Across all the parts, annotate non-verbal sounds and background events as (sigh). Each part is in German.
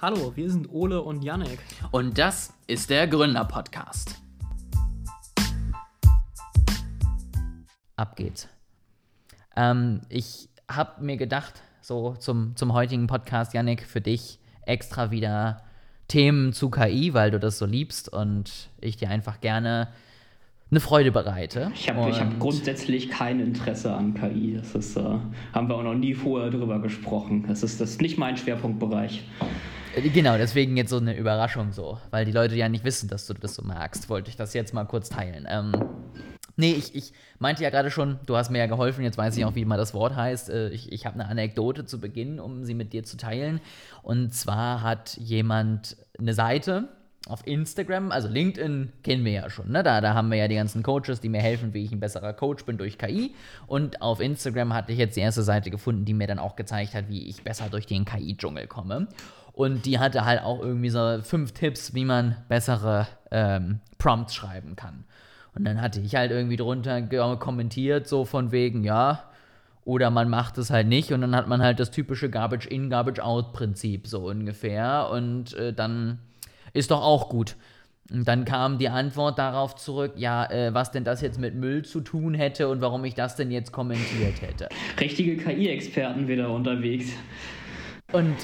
Hallo, wir sind Ole und Yannick. Und das ist der Gründer-Podcast. Ab geht's. Ähm, ich habe mir gedacht, so zum, zum heutigen Podcast, Yannick, für dich extra wieder Themen zu KI, weil du das so liebst und ich dir einfach gerne eine Freude bereite. Ich habe hab grundsätzlich kein Interesse an KI. Das ist, äh, haben wir auch noch nie vorher drüber gesprochen. Das ist, das ist nicht mein Schwerpunktbereich. Genau, deswegen jetzt so eine Überraschung so, weil die Leute ja nicht wissen, dass du das so magst, wollte ich das jetzt mal kurz teilen. Ähm, nee, ich, ich meinte ja gerade schon, du hast mir ja geholfen, jetzt weiß ich auch, wie mal das Wort heißt. Äh, ich ich habe eine Anekdote zu Beginn, um sie mit dir zu teilen. Und zwar hat jemand eine Seite, auf Instagram, also LinkedIn kennen wir ja schon, ne? da, da haben wir ja die ganzen Coaches, die mir helfen, wie ich ein besserer Coach bin durch KI. Und auf Instagram hatte ich jetzt die erste Seite gefunden, die mir dann auch gezeigt hat, wie ich besser durch den KI-Dschungel komme. Und die hatte halt auch irgendwie so fünf Tipps, wie man bessere ähm, Prompts schreiben kann. Und dann hatte ich halt irgendwie drunter kommentiert, so von wegen, ja, oder man macht es halt nicht und dann hat man halt das typische Garbage-in, Garbage-out-Prinzip so ungefähr. Und äh, dann ist doch auch gut. Und dann kam die Antwort darauf zurück, ja, äh, was denn das jetzt mit Müll zu tun hätte und warum ich das denn jetzt kommentiert hätte. Richtige KI-Experten wieder unterwegs. Und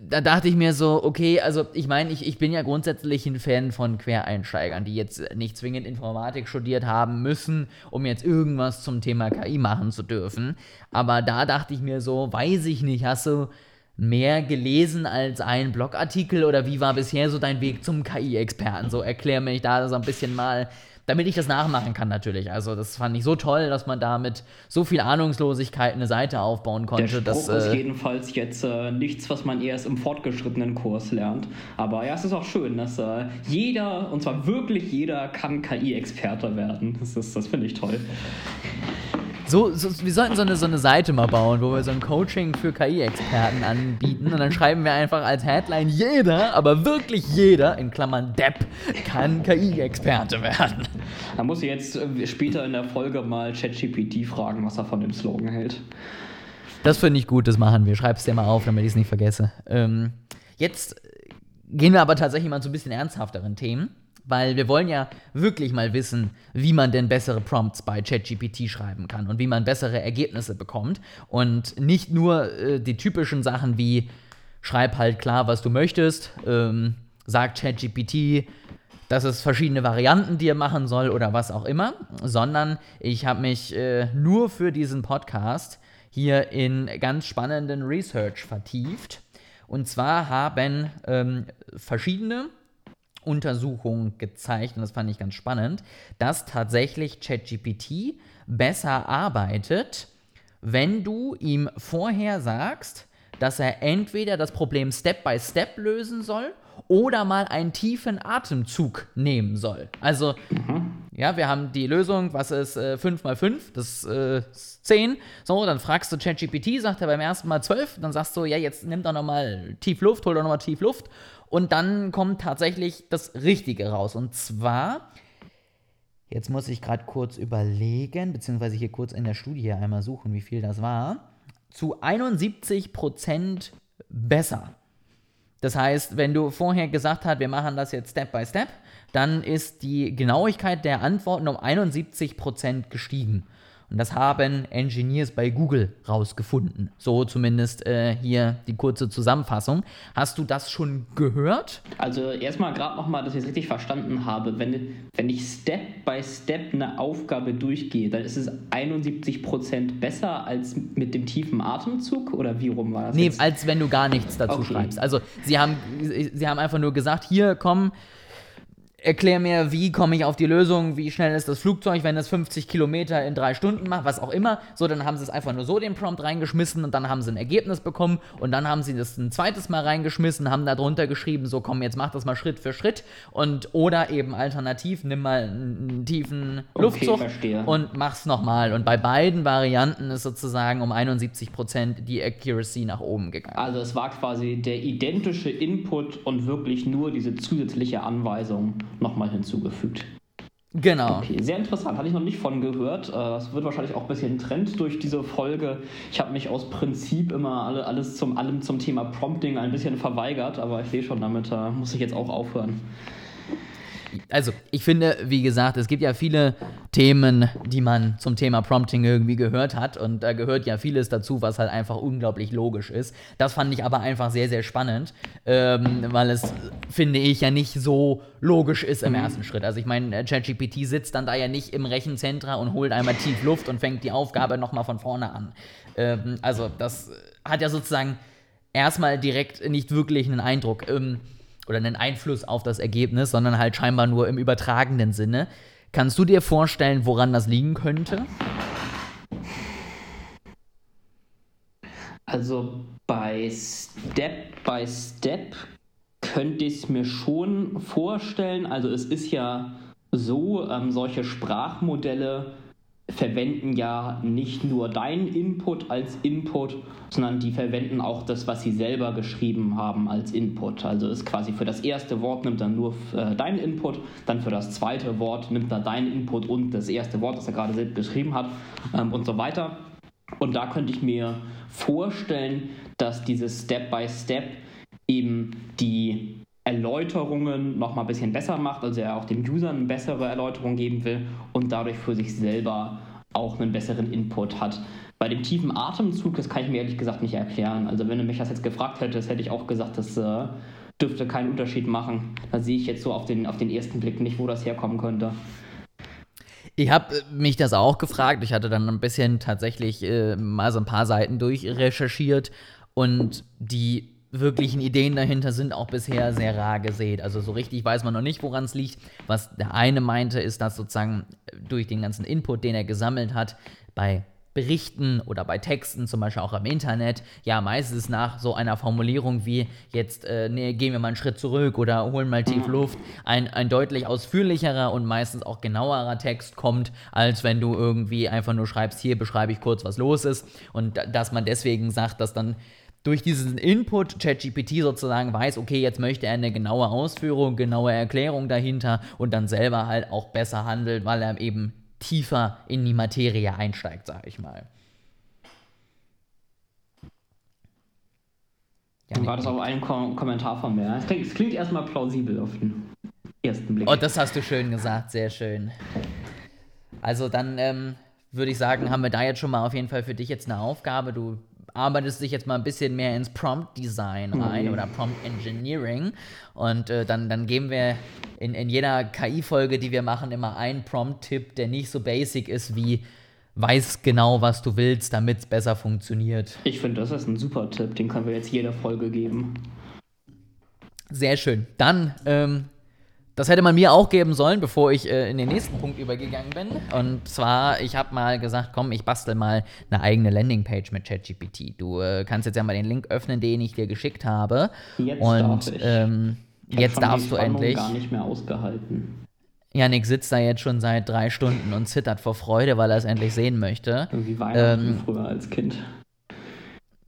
da dachte ich mir so, okay, also ich meine, ich, ich bin ja grundsätzlich ein Fan von Quereinsteigern, die jetzt nicht zwingend Informatik studiert haben müssen, um jetzt irgendwas zum Thema KI machen zu dürfen. Aber da dachte ich mir so, weiß ich nicht, hast du mehr gelesen als ein Blogartikel oder wie war bisher so dein Weg zum KI-Experten? So erklär mir ich da so ein bisschen mal, damit ich das nachmachen kann natürlich. Also das fand ich so toll, dass man da mit so viel Ahnungslosigkeit eine Seite aufbauen konnte. Der Spruch dass, ist äh, jedenfalls jetzt äh, nichts, was man erst im fortgeschrittenen Kurs lernt. Aber ja, es ist auch schön, dass äh, jeder, und zwar wirklich jeder, kann KI-Experte werden. Das, das finde ich toll. So, so, wir sollten so eine, so eine Seite mal bauen, wo wir so ein Coaching für KI-Experten anbieten und dann schreiben wir einfach als Headline, jeder, aber wirklich jeder, in Klammern Depp, kann KI-Experte werden. Da muss ich jetzt äh, später in der Folge mal ChatGPT fragen, was er von dem Slogan hält. Das finde ich gut, das machen wir. Schreib es dir mal auf, damit ich es nicht vergesse. Ähm, jetzt gehen wir aber tatsächlich mal zu ein bisschen ernsthafteren Themen. Weil wir wollen ja wirklich mal wissen, wie man denn bessere Prompts bei ChatGPT schreiben kann und wie man bessere Ergebnisse bekommt. Und nicht nur äh, die typischen Sachen wie schreib halt klar, was du möchtest, ähm, sag ChatGPT, dass es verschiedene Varianten dir machen soll oder was auch immer, sondern ich habe mich äh, nur für diesen Podcast hier in ganz spannenden Research vertieft. Und zwar haben ähm, verschiedene Untersuchung gezeigt, und das fand ich ganz spannend, dass tatsächlich ChatGPT besser arbeitet, wenn du ihm vorher sagst, dass er entweder das Problem Step by Step lösen soll oder mal einen tiefen Atemzug nehmen soll. Also, mhm. ja, wir haben die Lösung, was ist äh, 5 mal 5? Das äh, ist 10. So, dann fragst du ChatGPT, sagt er beim ersten Mal 12. Dann sagst du, ja, jetzt nimm doch nochmal tief Luft, hol doch nochmal tief Luft. Und dann kommt tatsächlich das Richtige raus. Und zwar, jetzt muss ich gerade kurz überlegen, beziehungsweise hier kurz in der Studie einmal suchen, wie viel das war. Zu 71 Prozent besser. Das heißt, wenn du vorher gesagt hast, wir machen das jetzt Step by Step, dann ist die Genauigkeit der Antworten um 71 Prozent gestiegen. Und das haben Engineers bei Google rausgefunden. So zumindest äh, hier die kurze Zusammenfassung. Hast du das schon gehört? Also erstmal gerade nochmal, dass ich es richtig verstanden habe. Wenn, wenn ich Step by Step eine Aufgabe durchgehe, dann ist es 71% besser als mit dem tiefen Atemzug? Oder wie rum war das? Nee, jetzt? als wenn du gar nichts dazu okay. schreibst. Also sie haben, sie haben einfach nur gesagt, hier komm, erklär mir, wie komme ich auf die Lösung, wie schnell ist das Flugzeug, wenn es 50 Kilometer in drei Stunden macht, was auch immer. So, dann haben sie es einfach nur so den Prompt reingeschmissen und dann haben sie ein Ergebnis bekommen und dann haben sie das ein zweites Mal reingeschmissen, haben da drunter geschrieben, so komm, jetzt mach das mal Schritt für Schritt und oder eben alternativ, nimm mal einen tiefen Luftzug okay, und mach's nochmal. Und bei beiden Varianten ist sozusagen um 71 Prozent die Accuracy nach oben gegangen. Also es war quasi der identische Input und wirklich nur diese zusätzliche Anweisung nochmal hinzugefügt. Genau. Okay, sehr interessant, hatte ich noch nicht von gehört. Äh, Das wird wahrscheinlich auch ein bisschen Trend durch diese Folge. Ich habe mich aus Prinzip immer alle, alles zum, allem zum Thema Prompting ein bisschen verweigert, aber ich sehe schon, damit muss ich jetzt auch aufhören. Also, ich finde, wie gesagt, es gibt ja viele Themen, die man zum Thema Prompting irgendwie gehört hat. Und da gehört ja vieles dazu, was halt einfach unglaublich logisch ist. Das fand ich aber einfach sehr, sehr spannend, ähm, weil es, finde ich, ja nicht so logisch ist im ersten Schritt. Also, ich meine, ChatGPT sitzt dann da ja nicht im Rechenzentrum und holt einmal tief Luft und fängt die Aufgabe nochmal von vorne an. Ähm, also, das hat ja sozusagen erstmal direkt nicht wirklich einen Eindruck. Ähm, oder einen Einfluss auf das Ergebnis, sondern halt scheinbar nur im übertragenen Sinne. Kannst du dir vorstellen, woran das liegen könnte? Also bei Step by Step könnte ich es mir schon vorstellen. Also es ist ja so, ähm, solche Sprachmodelle verwenden ja nicht nur deinen Input als Input, sondern die verwenden auch das, was sie selber geschrieben haben als Input. Also ist quasi für das erste Wort nimmt er nur äh, deinen Input, dann für das zweite Wort nimmt er deinen Input und das erste Wort, das er gerade selbst geschrieben hat ähm, und so weiter. Und da könnte ich mir vorstellen, dass dieses Step by Step eben die Erläuterungen noch mal ein bisschen besser macht, also er auch dem User eine bessere Erläuterung geben will und dadurch für sich selber auch einen besseren Input hat. Bei dem tiefen Atemzug, das kann ich mir ehrlich gesagt nicht erklären. Also wenn du mich das jetzt gefragt hättest, hätte ich auch gesagt, das äh, dürfte keinen Unterschied machen. Da sehe ich jetzt so auf den, auf den ersten Blick nicht, wo das herkommen könnte. Ich habe mich das auch gefragt. Ich hatte dann ein bisschen tatsächlich äh, mal so ein paar Seiten durchrecherchiert und die wirklichen Ideen dahinter sind auch bisher sehr rar gesät. Also so richtig weiß man noch nicht, woran es liegt. Was der eine meinte, ist, dass sozusagen durch den ganzen Input, den er gesammelt hat, bei Berichten oder bei Texten, zum Beispiel auch im Internet, ja, meistens nach so einer Formulierung wie jetzt, äh, nee, gehen wir mal einen Schritt zurück oder holen mal tief Luft, ein, ein deutlich ausführlicherer und meistens auch genauerer Text kommt, als wenn du irgendwie einfach nur schreibst, hier beschreibe ich kurz, was los ist. Und da- dass man deswegen sagt, dass dann durch diesen Input ChatGPT sozusagen weiß, okay, jetzt möchte er eine genaue Ausführung, genaue Erklärung dahinter und dann selber halt auch besser handelt, weil er eben tiefer in die Materie einsteigt, sag ich mal. Dann war das auch ein Kom Kommentar von mir. Es klingt, klingt erstmal plausibel auf den ersten Blick. Oh, das hast du schön gesagt, sehr schön. Also dann ähm, würde ich sagen, haben wir da jetzt schon mal auf jeden Fall für dich jetzt eine Aufgabe. Du arbeitest dich jetzt mal ein bisschen mehr ins Prompt-Design rein Mhm. oder Prompt-Engineering. Und äh, dann, dann geben wir in, in jeder KI-Folge, die wir machen, immer einen Prompt-Tipp, der nicht so basic ist wie weiß genau, was du willst, damit es besser funktioniert. Ich finde, das ist ein super Tipp, den können wir jetzt jeder Folge geben. Sehr schön. Dann, ähm, das hätte man mir auch geben sollen, bevor ich äh, in den nächsten Punkt übergegangen bin. Und zwar, ich habe mal gesagt, komm, ich bastel mal eine eigene Landingpage mit ChatGPT. Du äh, kannst jetzt ja mal den Link öffnen, den ich dir geschickt habe. Jetzt Und darf ich. ähm, Ich jetzt darfst du endlich. gar nicht mehr ausgehalten. Janik sitzt da jetzt schon seit drei Stunden und zittert vor Freude, weil er es endlich sehen möchte. Irgendwie Weihnachten Ähm, früher als Kind.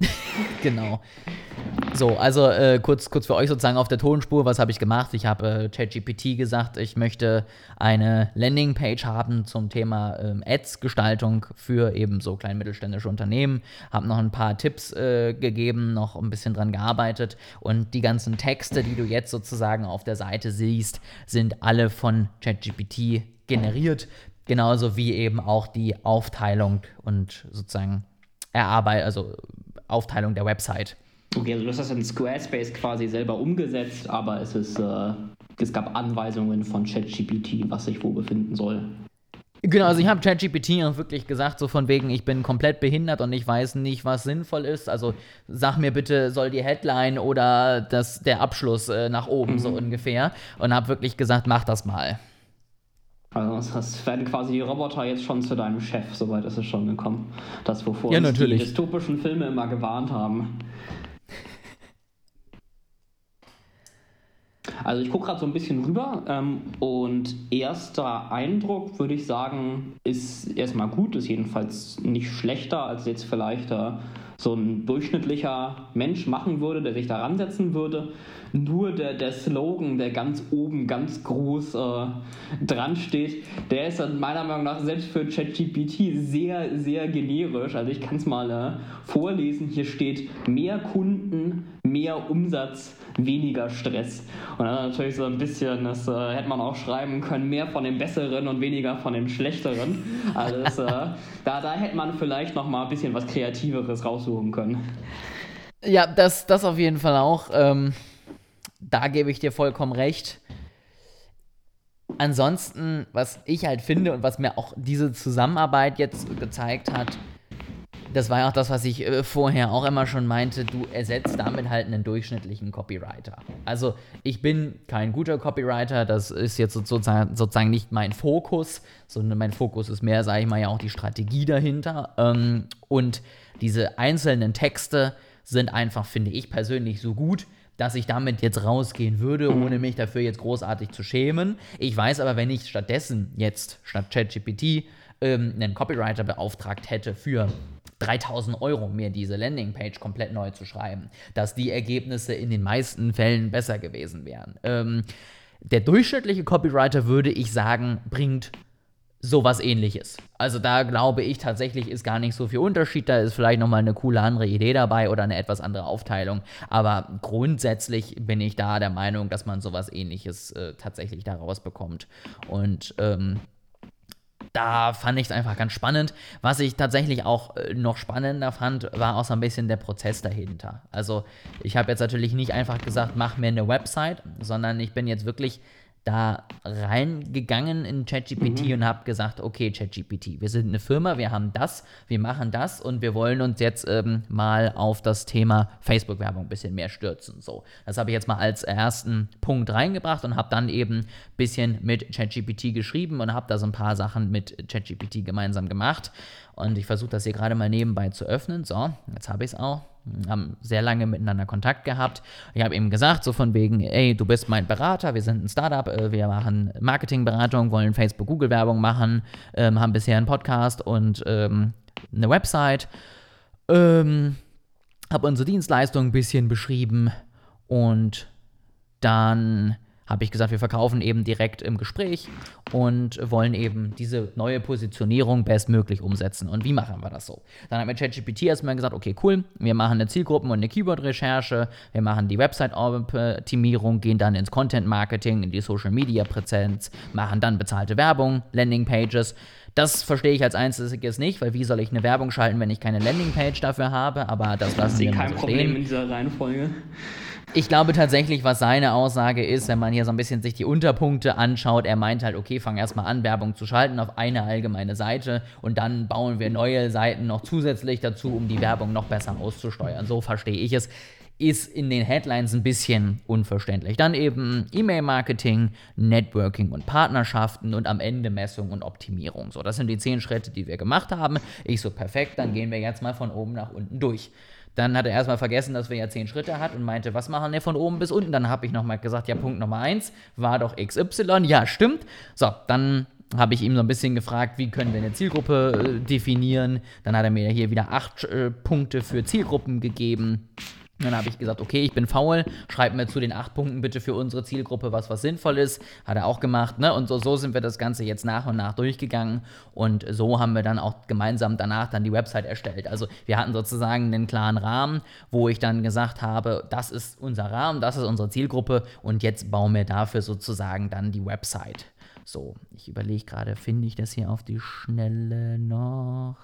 (laughs) Genau. So, also äh, kurz, kurz für euch sozusagen auf der Tonspur, was habe ich gemacht? Ich habe äh, ChatGPT gesagt, ich möchte eine Landingpage haben zum Thema ähm, Ads-Gestaltung für eben so klein mittelständische Unternehmen. Habe noch ein paar Tipps äh, gegeben, noch ein bisschen dran gearbeitet und die ganzen Texte, die du jetzt sozusagen auf der Seite siehst, sind alle von ChatGPT generiert. Genauso wie eben auch die Aufteilung und sozusagen Erarbeit, also Aufteilung der Website. Okay, also du hast das in Squarespace quasi selber umgesetzt, aber es ist, äh, es gab Anweisungen von ChatGPT, was sich wo befinden soll. Genau, also ich habe ChatGPT auch wirklich gesagt, so von wegen, ich bin komplett behindert und ich weiß nicht, was sinnvoll ist. Also sag mir bitte, soll die Headline oder das, der Abschluss äh, nach oben so ungefähr. Und habe wirklich gesagt, mach das mal. Also das- werden quasi die Roboter jetzt schon zu deinem Chef, soweit ist es schon gekommen. Das, wovor Ja, uns natürlich. die dystopischen Filme immer gewarnt haben. Also ich gucke gerade so ein bisschen rüber ähm, und erster Eindruck würde ich sagen, ist erstmal gut, ist jedenfalls nicht schlechter als jetzt vielleicht äh, so ein durchschnittlicher Mensch machen würde, der sich da ransetzen würde. Nur der, der Slogan, der ganz oben, ganz groß äh, dran steht, der ist dann meiner Meinung nach selbst für ChatGPT sehr, sehr generisch. Also ich kann es mal äh, vorlesen. Hier steht mehr Kunden, mehr Umsatz, weniger Stress. Und dann natürlich so ein bisschen, das äh, hätte man auch schreiben können, mehr von dem Besseren und weniger von dem Schlechteren. Also das, äh, (laughs) da, da hätte man vielleicht noch mal ein bisschen was Kreativeres raussuchen können. Ja, das, das auf jeden Fall auch. Ähm, da gebe ich dir vollkommen recht. Ansonsten, was ich halt finde und was mir auch diese Zusammenarbeit jetzt gezeigt hat, das war ja auch das, was ich äh, vorher auch immer schon meinte, du ersetzt damit halt einen durchschnittlichen Copywriter. Also ich bin kein guter Copywriter, das ist jetzt sozusagen, sozusagen nicht mein Fokus, sondern mein Fokus ist mehr, sage ich mal, ja auch die Strategie dahinter. Ähm, und diese einzelnen Texte sind einfach, finde ich persönlich, so gut, dass ich damit jetzt rausgehen würde, ohne mich dafür jetzt großartig zu schämen. Ich weiß aber, wenn ich stattdessen jetzt statt ChatGPT ähm, einen Copywriter beauftragt hätte für 3000 Euro mir diese Landingpage komplett neu zu schreiben, dass die Ergebnisse in den meisten Fällen besser gewesen wären. Ähm, der durchschnittliche Copywriter, würde ich sagen, bringt sowas ähnliches. Also da glaube ich tatsächlich ist gar nicht so viel Unterschied. Da ist vielleicht nochmal eine coole andere Idee dabei oder eine etwas andere Aufteilung. Aber grundsätzlich bin ich da der Meinung, dass man sowas ähnliches äh, tatsächlich daraus bekommt. Und ähm, da fand ich es einfach ganz spannend. Was ich tatsächlich auch äh, noch spannender fand, war auch so ein bisschen der Prozess dahinter. Also ich habe jetzt natürlich nicht einfach gesagt, mach mir eine Website, sondern ich bin jetzt wirklich da reingegangen in ChatGPT mhm. und habe gesagt, okay, ChatGPT, wir sind eine Firma, wir haben das, wir machen das und wir wollen uns jetzt ähm, mal auf das Thema Facebook-Werbung ein bisschen mehr stürzen. So, das habe ich jetzt mal als ersten Punkt reingebracht und habe dann eben ein bisschen mit ChatGPT geschrieben und habe da so ein paar Sachen mit ChatGPT gemeinsam gemacht. Und ich versuche das hier gerade mal nebenbei zu öffnen. So, jetzt habe ich es auch. Haben sehr lange miteinander Kontakt gehabt. Ich habe ihm gesagt, so von wegen, ey, du bist mein Berater, wir sind ein Startup, äh, wir machen Marketingberatung, wollen Facebook-Google-Werbung machen, ähm, haben bisher einen Podcast und ähm, eine Website. Ähm, habe unsere Dienstleistung ein bisschen beschrieben und dann habe ich gesagt, wir verkaufen eben direkt im Gespräch und wollen eben diese neue Positionierung bestmöglich umsetzen. Und wie machen wir das so? Dann hat mir ChatGPT erstmal gesagt, okay, cool, wir machen eine Zielgruppen- und eine Keyword-Recherche, wir machen die Website-Optimierung, gehen dann ins Content-Marketing, in die Social-Media-Präsenz, machen dann bezahlte Werbung, Landing-Pages. Das verstehe ich als einziges nicht, weil wie soll ich eine Werbung schalten, wenn ich keine Landingpage dafür habe? Aber das lassen wir mal so Problem stehen. in dieser Reihenfolge. Ich glaube tatsächlich, was seine Aussage ist, wenn man hier so ein bisschen sich die Unterpunkte anschaut, er meint halt, okay, fang erstmal an, Werbung zu schalten auf eine allgemeine Seite und dann bauen wir neue Seiten noch zusätzlich dazu, um die Werbung noch besser auszusteuern. So verstehe ich es. Ist in den Headlines ein bisschen unverständlich. Dann eben E-Mail-Marketing, Networking und Partnerschaften und am Ende Messung und Optimierung. So, das sind die zehn Schritte, die wir gemacht haben. Ich so, perfekt, dann gehen wir jetzt mal von oben nach unten durch. Dann hat er erstmal vergessen, dass wir ja zehn Schritte hat und meinte, was machen wir von oben bis unten? Dann habe ich nochmal gesagt, ja, Punkt Nummer eins war doch XY. Ja, stimmt. So, dann habe ich ihm so ein bisschen gefragt, wie können wir eine Zielgruppe äh, definieren. Dann hat er mir hier wieder acht äh, Punkte für Zielgruppen gegeben. Dann habe ich gesagt, okay, ich bin faul, schreib mir zu den acht Punkten bitte für unsere Zielgruppe was, was sinnvoll ist. Hat er auch gemacht, ne? Und so, so sind wir das Ganze jetzt nach und nach durchgegangen. Und so haben wir dann auch gemeinsam danach dann die Website erstellt. Also wir hatten sozusagen einen klaren Rahmen, wo ich dann gesagt habe, das ist unser Rahmen, das ist unsere Zielgruppe und jetzt bauen wir dafür sozusagen dann die Website. So, ich überlege gerade, finde ich das hier auf die Schnelle noch?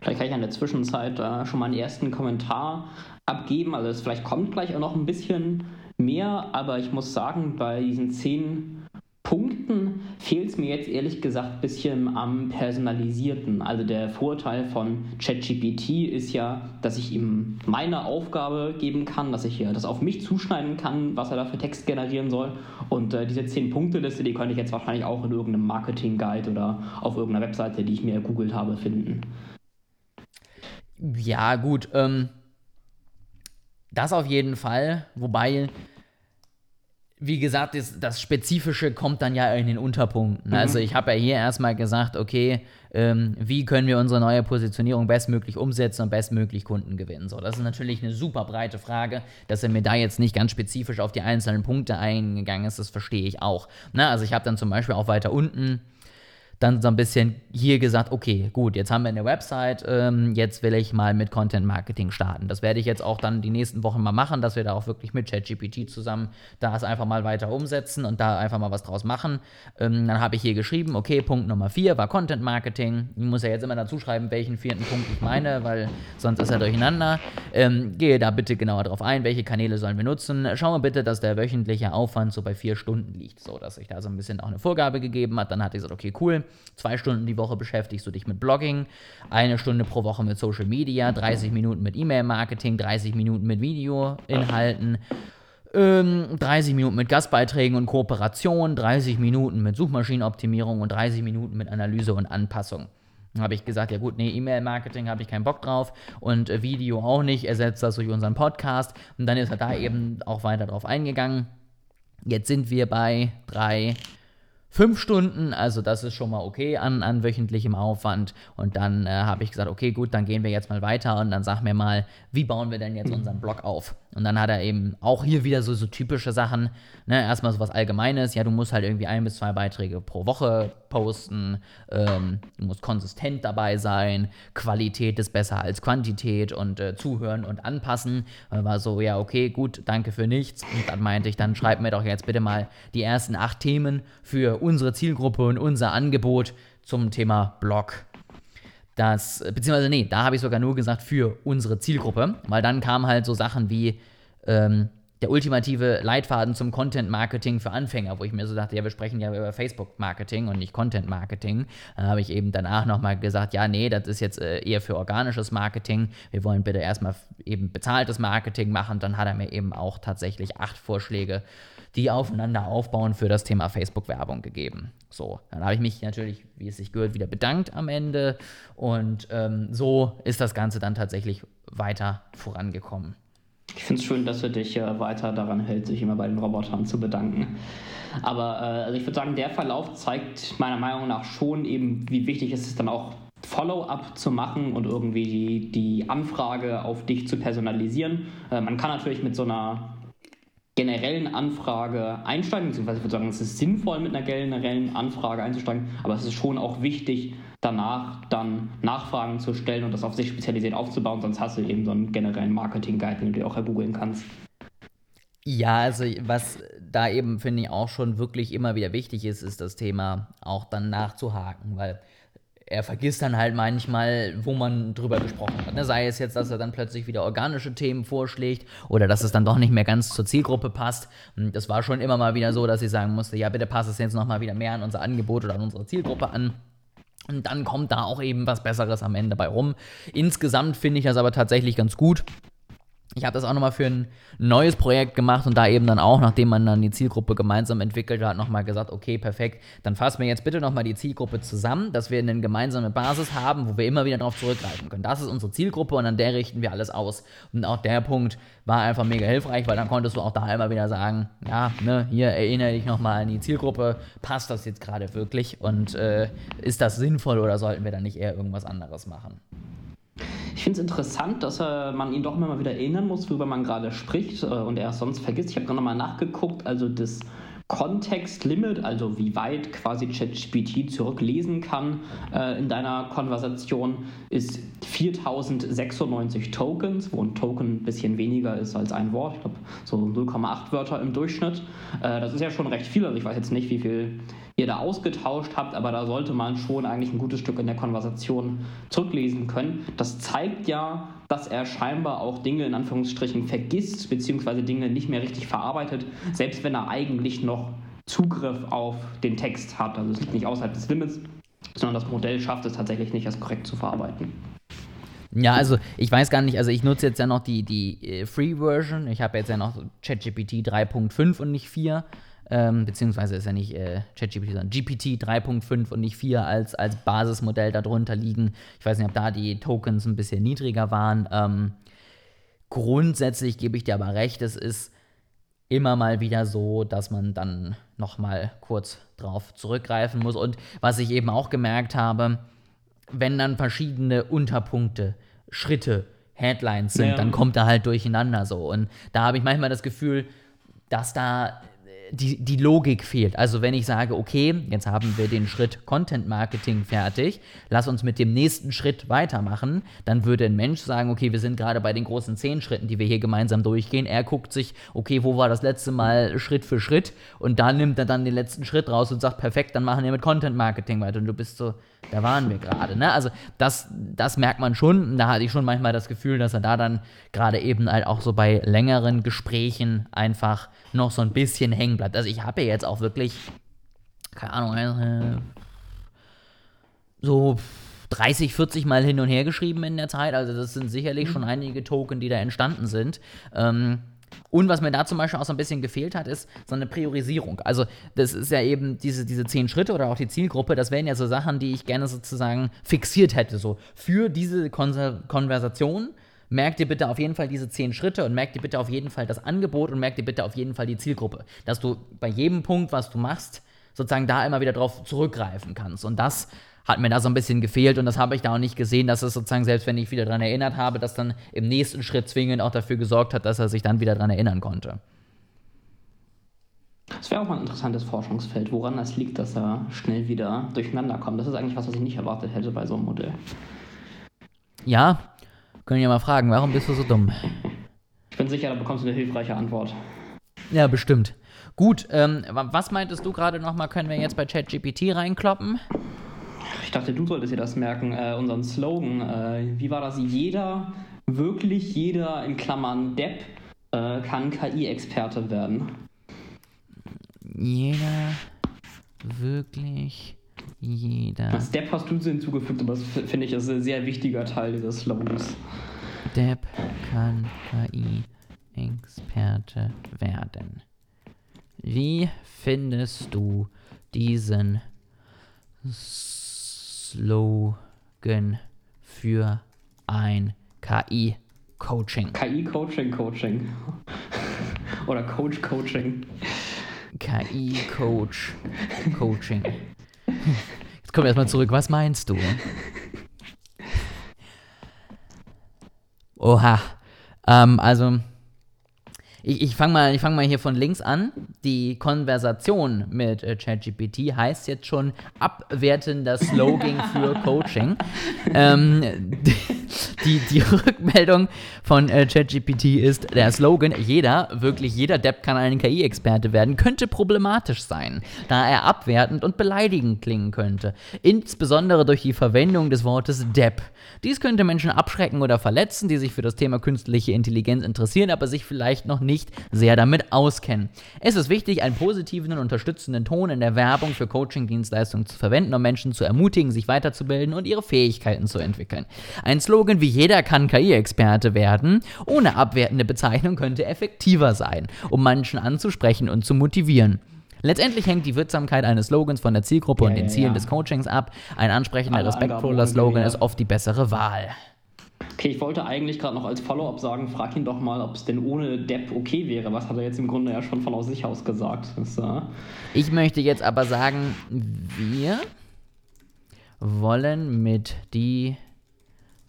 Vielleicht kann ich in der Zwischenzeit äh, schon mal einen ersten Kommentar abgeben. Also es vielleicht kommt gleich auch noch ein bisschen mehr, aber ich muss sagen, bei diesen zehn Punkten fehlt es mir jetzt ehrlich gesagt ein bisschen am Personalisierten. Also der Vorteil von ChatGPT ist ja, dass ich ihm meine Aufgabe geben kann, dass ich das auf mich zuschneiden kann, was er da für Text generieren soll. Und äh, diese 10 Punkte-Liste, die könnte ich jetzt wahrscheinlich auch in irgendeinem Marketing-Guide oder auf irgendeiner Webseite, die ich mir gegoogelt habe, finden. Ja, gut. Ähm, das auf jeden Fall. Wobei wie gesagt, das, Spezifische kommt dann ja in den Unterpunkten. Mhm. Also ich habe ja hier erstmal gesagt, okay, ähm, wie können wir unsere neue Positionierung bestmöglich umsetzen und bestmöglich Kunden gewinnen. So, das ist natürlich eine super breite Frage, dass er mir da jetzt nicht ganz spezifisch auf die einzelnen Punkte eingegangen ist, das verstehe ich auch. Na, also ich habe dann zum Beispiel auch weiter unten dann so ein bisschen hier gesagt, okay, gut, jetzt haben wir eine Website, ähm, jetzt will ich mal mit Content Marketing starten. Das werde ich jetzt auch dann die nächsten Wochen mal machen, dass wir da auch wirklich mit ChatGPT zusammen das einfach mal weiter umsetzen und da einfach mal was draus machen. Ähm, dann habe ich hier geschrieben, okay, Punkt Nummer vier war Content Marketing. Ich muss ja jetzt immer dazu schreiben, welchen vierten Punkt ich meine, weil sonst ist er durcheinander. Ähm, gehe da bitte genauer drauf ein, welche Kanäle sollen wir nutzen. Schauen wir bitte, dass der wöchentliche Aufwand so bei vier Stunden liegt, so dass ich da so ein bisschen auch eine Vorgabe gegeben hat. Dann hatte ich gesagt, okay, cool Zwei Stunden die Woche beschäftigst du dich mit Blogging, eine Stunde pro Woche mit Social Media, 30 Minuten mit E-Mail-Marketing, 30 Minuten mit Videoinhalten. 30 ähm, Minuten mit Gastbeiträgen und Kooperation, 30 Minuten mit Suchmaschinenoptimierung und 30 Minuten mit Analyse und Anpassung. Dann habe ich gesagt, ja gut, nee, E-Mail-Marketing habe ich keinen Bock drauf und äh, Video auch nicht, ersetzt das durch unseren Podcast. Und dann ist er da eben auch weiter drauf eingegangen. Jetzt sind wir bei drei fünf Stunden, also das ist schon mal okay an, an wöchentlichem Aufwand. Und dann äh, habe ich gesagt, okay, gut, dann gehen wir jetzt mal weiter und dann sag mir mal, wie bauen wir denn jetzt unseren Blog auf? Und dann hat er eben auch hier wieder so, so typische Sachen. Ne? Erstmal so was Allgemeines. Ja, du musst halt irgendwie ein bis zwei Beiträge pro Woche posten. Ähm, du musst konsistent dabei sein. Qualität ist besser als Quantität und äh, zuhören und anpassen. Und war so, ja, okay, gut, danke für nichts. Und dann meinte ich, dann schreib mir doch jetzt bitte mal die ersten acht Themen für unsere Zielgruppe und unser Angebot zum Thema Blog das, beziehungsweise nee, da habe ich sogar nur gesagt für unsere Zielgruppe, weil dann kamen halt so Sachen wie ähm, der ultimative Leitfaden zum Content Marketing für Anfänger, wo ich mir so dachte, ja, wir sprechen ja über Facebook Marketing und nicht Content Marketing. Dann habe ich eben danach nochmal gesagt, ja, nee, das ist jetzt äh, eher für organisches Marketing. Wir wollen bitte erstmal eben bezahltes Marketing machen. Dann hat er mir eben auch tatsächlich acht Vorschläge die aufeinander aufbauen für das Thema Facebook-Werbung gegeben. So, dann habe ich mich natürlich, wie es sich gehört, wieder bedankt am Ende und ähm, so ist das Ganze dann tatsächlich weiter vorangekommen. Ich finde es schön, dass du dich äh, weiter daran hältst, sich immer bei den Robotern zu bedanken. Aber äh, also ich würde sagen, der Verlauf zeigt meiner Meinung nach schon eben, wie wichtig es ist, dann auch Follow-up zu machen und irgendwie die, die Anfrage auf dich zu personalisieren. Äh, man kann natürlich mit so einer generellen Anfrage einsteigen, beziehungsweise ich würde sagen, es ist sinnvoll, mit einer generellen Anfrage einzusteigen, aber es ist schon auch wichtig, danach dann Nachfragen zu stellen und das auf sich spezialisiert aufzubauen, sonst hast du eben so einen generellen Marketing-Guide, den du dir auch ergoogeln kannst. Ja, also was da eben, finde ich, auch schon wirklich immer wieder wichtig ist, ist das Thema auch dann nachzuhaken, weil er vergisst dann halt manchmal, wo man drüber gesprochen hat. Ne? Sei es jetzt, dass er dann plötzlich wieder organische Themen vorschlägt oder dass es dann doch nicht mehr ganz zur Zielgruppe passt. Und das war schon immer mal wieder so, dass ich sagen musste, ja, bitte passt es jetzt nochmal wieder mehr an unser Angebot oder an unsere Zielgruppe an. Und dann kommt da auch eben was Besseres am Ende bei rum. Insgesamt finde ich das aber tatsächlich ganz gut. Ich habe das auch nochmal für ein neues Projekt gemacht und da eben dann auch, nachdem man dann die Zielgruppe gemeinsam entwickelt hat, nochmal gesagt, okay, perfekt, dann fassen wir jetzt bitte nochmal die Zielgruppe zusammen, dass wir eine gemeinsame Basis haben, wo wir immer wieder darauf zurückgreifen können. Das ist unsere Zielgruppe und an der richten wir alles aus. Und auch der Punkt war einfach mega hilfreich, weil dann konntest du auch da immer wieder sagen, ja, ne, hier erinnere dich nochmal an die Zielgruppe, passt das jetzt gerade wirklich und äh, ist das sinnvoll oder sollten wir dann nicht eher irgendwas anderes machen? Ich finde es interessant, dass äh, man ihn doch immer mal wieder erinnern muss, worüber man gerade spricht äh, und er es sonst vergisst. Ich habe gerade nochmal nachgeguckt, also das Kontextlimit, also wie weit quasi ChatGPT zurücklesen kann äh, in deiner Konversation, ist 4096 Tokens, wo ein Token ein bisschen weniger ist als ein Wort. Ich glaube, so 0,8 Wörter im Durchschnitt. Äh, das ist ja schon recht viel. Also ich weiß jetzt nicht, wie viel ihr da ausgetauscht habt, aber da sollte man schon eigentlich ein gutes Stück in der Konversation zurücklesen können. Das zeigt ja, dass er scheinbar auch Dinge in Anführungsstrichen vergisst, beziehungsweise Dinge nicht mehr richtig verarbeitet, selbst wenn er eigentlich noch Zugriff auf den Text hat. Also es liegt nicht außerhalb des Limits, sondern das Modell schafft es tatsächlich nicht, das korrekt zu verarbeiten. Ja, also ich weiß gar nicht, also ich nutze jetzt ja noch die, die äh, Free-Version. Ich habe jetzt ja noch ChatGPT 3.5 und nicht 4 ähm, beziehungsweise ist ja nicht äh, ChatGPT, sondern GPT 3.5 und nicht 4 als, als Basismodell darunter liegen. Ich weiß nicht, ob da die Tokens ein bisschen niedriger waren. Ähm, grundsätzlich gebe ich dir aber recht, es ist immer mal wieder so, dass man dann noch mal kurz drauf zurückgreifen muss. Und was ich eben auch gemerkt habe, wenn dann verschiedene Unterpunkte, Schritte, Headlines sind, Ja. dann kommt er halt durcheinander so. Und da habe ich manchmal das Gefühl, dass da die, die Logik fehlt. Also wenn ich sage, okay, jetzt haben wir den Schritt Content Marketing fertig, lass uns mit dem nächsten Schritt weitermachen, dann würde ein Mensch sagen, okay, wir sind gerade bei den großen zehn Schritten, die wir hier gemeinsam durchgehen. Er guckt sich, okay, wo war das letzte Mal Schritt für Schritt und da nimmt er dann den letzten Schritt raus und sagt, perfekt, dann machen wir mit Content Marketing weiter. Und du bist so, da waren wir gerade. Ne? Also das, das merkt man schon. Da hatte ich schon manchmal das Gefühl, dass er da dann gerade eben halt auch so bei längeren Gesprächen einfach noch so ein bisschen hängen bleibt. Also ich habe ja jetzt auch wirklich, keine Ahnung, äh, so 30, 40 Mal hin und her geschrieben in der Zeit. Also das sind sicherlich schon einige Token, die da entstanden sind. Ähm, und was mir da zum Beispiel auch so ein bisschen gefehlt hat, ist so eine Priorisierung. Also, das ist ja eben diese, diese zehn Schritte oder auch die Zielgruppe, das wären ja so Sachen, die ich gerne sozusagen fixiert hätte. So, für diese Konser Konversation merkt ihr bitte auf jeden Fall diese zehn Schritte und merkt ihr bitte auf jeden Fall das Angebot und merkt ihr bitte auf jeden Fall die Zielgruppe. Dass du bei jedem Punkt, was du machst, sozusagen da immer wieder drauf zurückgreifen kannst. Und das hat mir da so ein bisschen gefehlt und das habe ich da auch nicht gesehen, dass es sozusagen, selbst wenn ich wieder daran erinnert habe, dass dann im nächsten Schritt zwingend auch dafür gesorgt hat, dass er sich dann wieder daran erinnern konnte. Das wäre auch mal ein interessantes Forschungsfeld, woran das liegt, dass er schnell wieder durcheinander kommt. Das ist eigentlich was, was ich nicht erwartet hätte bei so einem Modell. Ja, können ja mal fragen, warum bist du so dumm? Ich bin sicher, da bekommst du eine hilfreiche Antwort. Ja, bestimmt. Gut, ähm, wa- was meintest du gerade nochmal, können wir jetzt bei ChatGPT reinkloppen? Ich dachte, du solltest dir das merken, äh, unseren Slogan. Äh, wie war das? Jeder, wirklich jeder, in Klammern Depp, äh, kann KI-Experte werden. Jeder, wirklich jeder Als Depp hast du hinzugefügt, aber das finde ich ist ein sehr wichtiger Teil dieses Slogans. Depp kann KI-Experte werden. Wie findest du diesen Slogan für ein KI-Coaching? KI-Coaching, Coaching. (laughs) Oder Coach-Coaching. KI-Coach, Coaching. Jetzt kommen wir erstmal zurück. Was meinst du? Oha. Ähm, also, ich, ich fange mal, ich fang mal hier von links an. Die Konversation mit äh, ChatGPT heißt jetzt schon abwertender Slogan für (laughs) Coaching. ähm, (laughs) die, die (laughs) Rückmeldung von äh, ChatGPT ist, der Slogan, jeder, wirklich jeder Depp kann ein KI-Experte werden, könnte problematisch sein, da er abwertend und beleidigend klingen könnte. Insbesondere durch die Verwendung des Wortes Depp. Dies könnte Menschen abschrecken oder verletzen, die sich für das Thema künstliche Intelligenz interessieren, aber sich vielleicht noch nicht sehr damit auskennen. Es ist wichtig, einen positiven und unterstützenden Ton in der Werbung für Coaching-Dienstleistungen zu verwenden, um Menschen zu ermutigen, sich weiterzubilden und ihre Fähigkeiten zu entwickeln. Ein Slogan wie jeder kann KI-Experte werden, ohne abwertende Bezeichnung könnte effektiver sein, um Menschen anzusprechen und zu motivieren. Letztendlich hängt die Wirksamkeit eines Slogans von der Zielgruppe Ja, und den ja, Zielen ja. des Coachings ab. Ein ansprechender, Alle respektvoller Slogan ist oft die bessere Wahl. Okay, ich wollte eigentlich gerade noch als Follow-up sagen, frag ihn doch mal, ob es denn ohne Depp okay wäre. Was hat er jetzt im Grunde ja schon von aus sich aus gesagt? Das, äh, Ich möchte jetzt aber sagen, wir wollen mit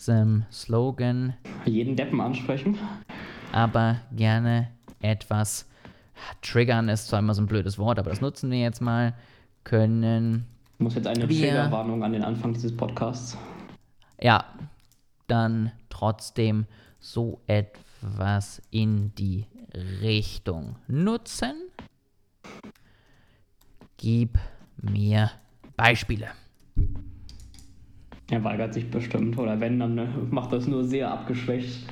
diesem Slogan jeden Deppen ansprechen. aber gerne etwas triggern ist zwar immer so ein blödes Wort, aber das nutzen wir jetzt mal. Können Ich muss jetzt eine Triggerwarnung an den Anfang dieses Podcasts. ja dann trotzdem so etwas in die Richtung nutzen. Gib mir Beispiele. Er weigert sich bestimmt. Oder wenn, dann äh, (laughs) macht das nur sehr abgeschwächt.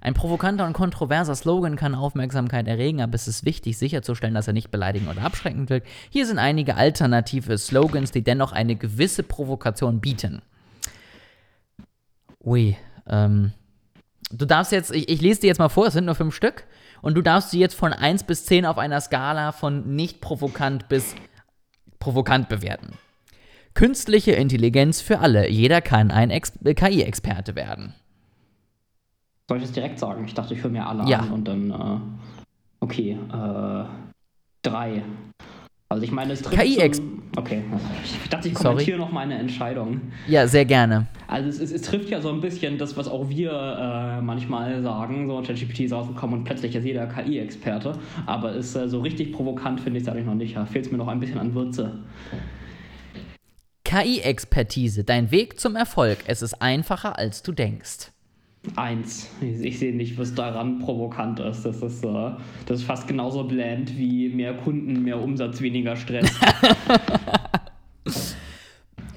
Ein provokanter und kontroverser Slogan kann Aufmerksamkeit erregen, aber es ist wichtig sicherzustellen, dass er nicht beleidigend oder abschreckend wirkt. Hier sind einige alternative Slogans, die dennoch eine gewisse Provokation bieten. Ui, ähm, du darfst jetzt, ich, ich lese dir jetzt mal vor, es sind nur fünf Stück, und du darfst sie jetzt von 1 bis 10 auf einer Skala von nicht provokant bis provokant bewerten. Künstliche Intelligenz für alle. Jeder kann ein Ex KI-Experte werden. Soll ich es direkt sagen? Ich dachte, ich höre mir alle Ja. an und dann. Äh, Okay, äh, drei. Also ich meine, es trifft KI-Ex- zum- Okay, ich dachte, ich kommentiere noch meine Entscheidung. Ja, sehr gerne. Also es, es, es trifft ja so ein bisschen das, was auch wir äh, manchmal sagen. So, ChatGPT ist rausgekommen und plötzlich ist jeder KI-Experte. Aber ist äh, so richtig provokant, finde ich es dadurch noch nicht. Da fehlt es mir noch ein bisschen an Würze. KI-Expertise, dein Weg zum Erfolg. Es ist einfacher, als du denkst. Eins. Ich, sehe nicht, was daran provokant ist. Das ist, äh, das ist fast genauso bland wie mehr Kunden, mehr Umsatz, weniger Stress. (laughs)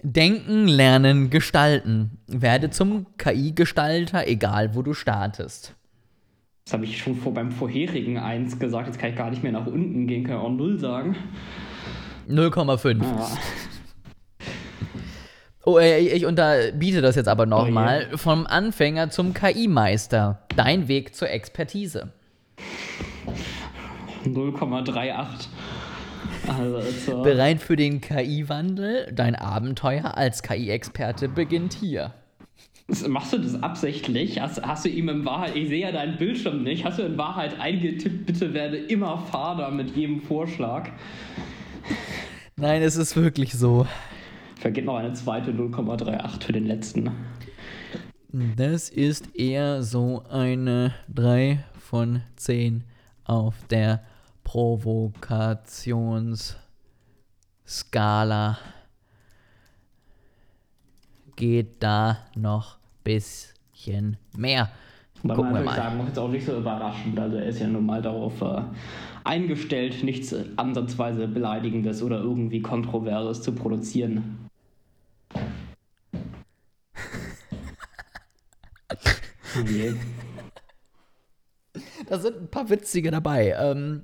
Denken, lernen, gestalten. Werde zum KI-Gestalter, egal wo du startest. Das habe ich schon vor beim vorherigen Eins gesagt. Jetzt kann ich gar nicht mehr nach unten gehen, kann ich auch Null sagen. 0,5. Ja. Oh, äh, ich unterbiete das jetzt aber Oh nochmal. Vom Anfänger zum KI-Meister. Dein Weg zur Expertise. 0,38. Also, äh, Bereit für den KI-Wandel? Dein Abenteuer als KI-Experte beginnt hier. Machst du das absichtlich? Hast, hast du ihm in Wahrheit, ich sehe ja deinen Bildschirm nicht, hast du in Wahrheit eingetippt, bitte werde immer fader mit jedem Vorschlag? Nein, es ist wirklich so. Vergeht noch eine zweite 0,38 für den letzten. Das ist eher so eine 3 von 10 auf der Provokationsskala. Geht da noch bisschen mehr? Weil Gucken wir man würde mal. sagen, jetzt auch nicht so überraschend. Also er ist ja nun mal darauf äh, eingestellt, nichts ansatzweise Beleidigendes oder irgendwie Kontroverses zu produzieren. Da sind ein paar witzige dabei. Ähm,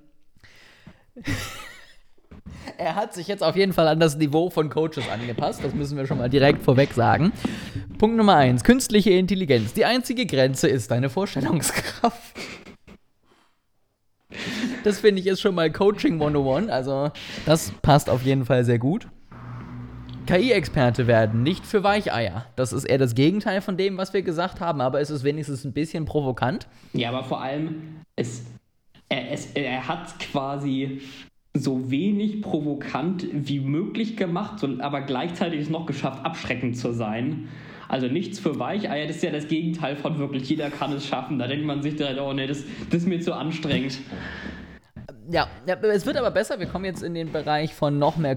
er hat sich jetzt auf jeden Fall an das Niveau von Coaches angepasst. Das müssen wir schon mal direkt vorweg sagen. Punkt Nummer eins: Künstliche Intelligenz. Die einzige Grenze ist deine Vorstellungskraft. Das finde ich ist schon mal Coaching 101. Also, das passt auf jeden Fall sehr gut. KI-Experte werden, nicht für Weicheier. Das ist eher das Gegenteil von dem, was wir gesagt haben, aber es ist wenigstens ein bisschen provokant. Ja, aber vor allem, es, er, es, er hat quasi so wenig provokant wie möglich gemacht, aber gleichzeitig es noch geschafft, abschreckend zu sein. Also nichts für Weicheier, das ist ja das Gegenteil von wirklich, jeder kann es schaffen. Da denkt man sich direkt, oh nee, das, das ist mir zu anstrengend. Ja, ja, es wird aber besser. Wir kommen jetzt in den Bereich von noch mehr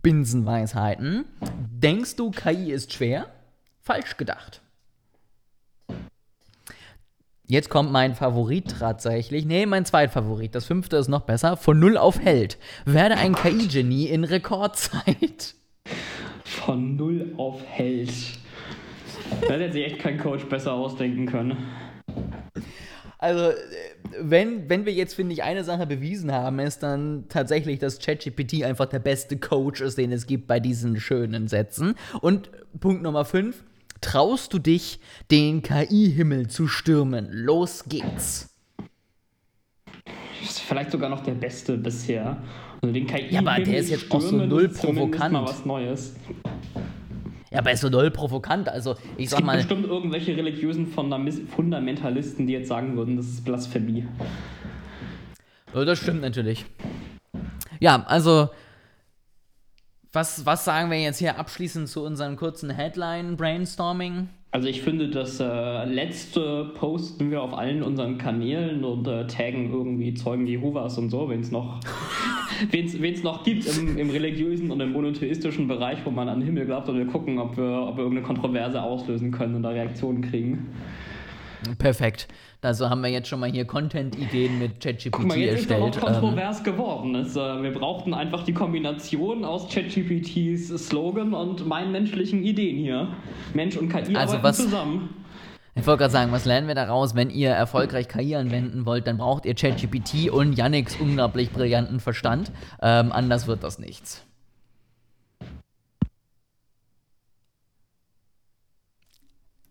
Coaching-Binsenweisheiten. Denkst du, KI ist schwer? Falsch gedacht. Jetzt kommt mein Favorit tatsächlich. Nee, mein Zweitfavorit. Das fünfte ist noch besser. Von null auf Held. Werde ein KI-Genie in Rekordzeit. Von null auf Held. Da hätte sich echt kein Coach besser ausdenken können. Also, äh, wenn, wenn wir jetzt, finde ich, eine Sache bewiesen haben, ist dann tatsächlich, dass ChatGPT einfach der beste Coach ist, den es gibt bei diesen schönen Sätzen. Und Punkt Nummer 5. Traust du dich, den KI-Himmel zu stürmen? Los geht's. Ist vielleicht sogar noch der beste bisher. Also den KI Ja, aber der ist jetzt auch so null provokant. mal was Neues. Ja, aber er ist so doll provokant. Also, ich Es sag gibt mal, bestimmt irgendwelche religiösen Fundamentalisten, die jetzt sagen würden, das ist Blasphemie. Ja, das stimmt natürlich. Ja, also, was, was sagen wir jetzt hier abschließend zu unserem kurzen Headline-Brainstorming? Also ich finde, das äh, letzte posten wir auf allen unseren Kanälen und äh, taggen irgendwie Zeugen Jehovas und so, wenn es noch, (laughs) noch gibt im, im religiösen und im monotheistischen Bereich, wo man an den Himmel glaubt und wir gucken, ob wir, ob wir irgendeine Kontroverse auslösen können und da Reaktionen kriegen. Perfekt. Also haben wir jetzt schon mal hier Content-Ideen mit ChatGPT jetzt ist er erstellt. noch Ähm, kontrovers geworden. Es, äh, wir brauchten einfach die Kombination aus ChatGPTs Slogan und meinen menschlichen Ideen hier. Mensch und KI Also arbeiten was- zusammen. ich wollte gerade sagen, was lernen wir daraus? Wenn ihr erfolgreich KI anwenden wollt, dann braucht ihr ChatGPT und Yannicks unglaublich brillanten Verstand. Ähm, anders wird das nichts.